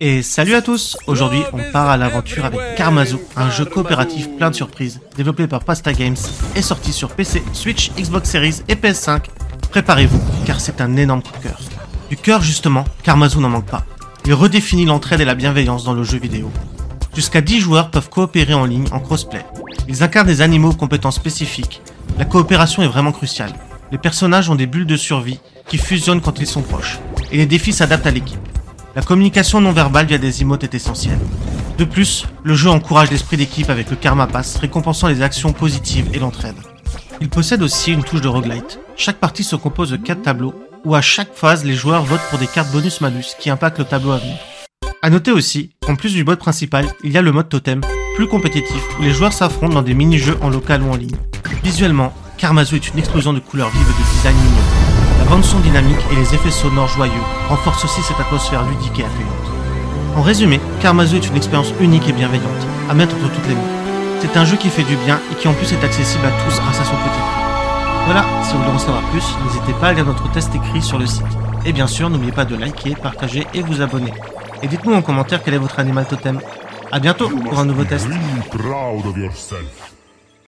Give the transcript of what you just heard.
Et salut à tous Aujourd'hui, on part à l'aventure avec Karmazu, un jeu coopératif plein de surprises, développé par Pasta Games et sorti sur PC, Switch, Xbox Series et PS5. Préparez-vous, car c'est un énorme coup de cœur. Du cœur justement, Karmazu n'en manque pas. Il redéfinit l'entraide et la bienveillance dans le jeu vidéo. Jusqu'à 10 joueurs peuvent coopérer en ligne en crossplay. Ils incarnent des animaux aux compétences spécifiques. La coopération est vraiment cruciale. Les personnages ont des bulles de survie qui fusionnent quand ils sont proches. Et les défis s'adaptent à l'équipe. La communication non verbale via des emotes est essentielle. De plus, le jeu encourage l'esprit d'équipe avec le Karma Pass, récompensant les actions positives et l'entraide. Il possède aussi une touche de roguelite. Chaque partie se compose de 4 tableaux, où à chaque phase les joueurs votent pour des cartes bonus-malus qui impactent le tableau à venir. A noter aussi qu'en plus du mode principal, il y a le mode totem, plus compétitif, où les joueurs s'affrontent dans des mini-jeux en local ou en ligne. Visuellement, Karmazu est une explosion de couleurs vives et de design mignon. Bande son dynamique et les effets sonores joyeux renforcent aussi cette atmosphère ludique et accueillante. En résumé, Karmazu est une expérience unique et bienveillante, à mettre entre toutes les mains. C'est un jeu qui fait du bien et qui en plus est accessible à tous grâce à son petit prix. Voilà, si vous voulez en savoir plus, n'hésitez pas à lire notre test écrit sur le site. Et bien sûr, n'oubliez pas de liker, partager et vous abonner. Et dites-nous en commentaire quel est votre animal totem. A bientôt pour un nouveau test.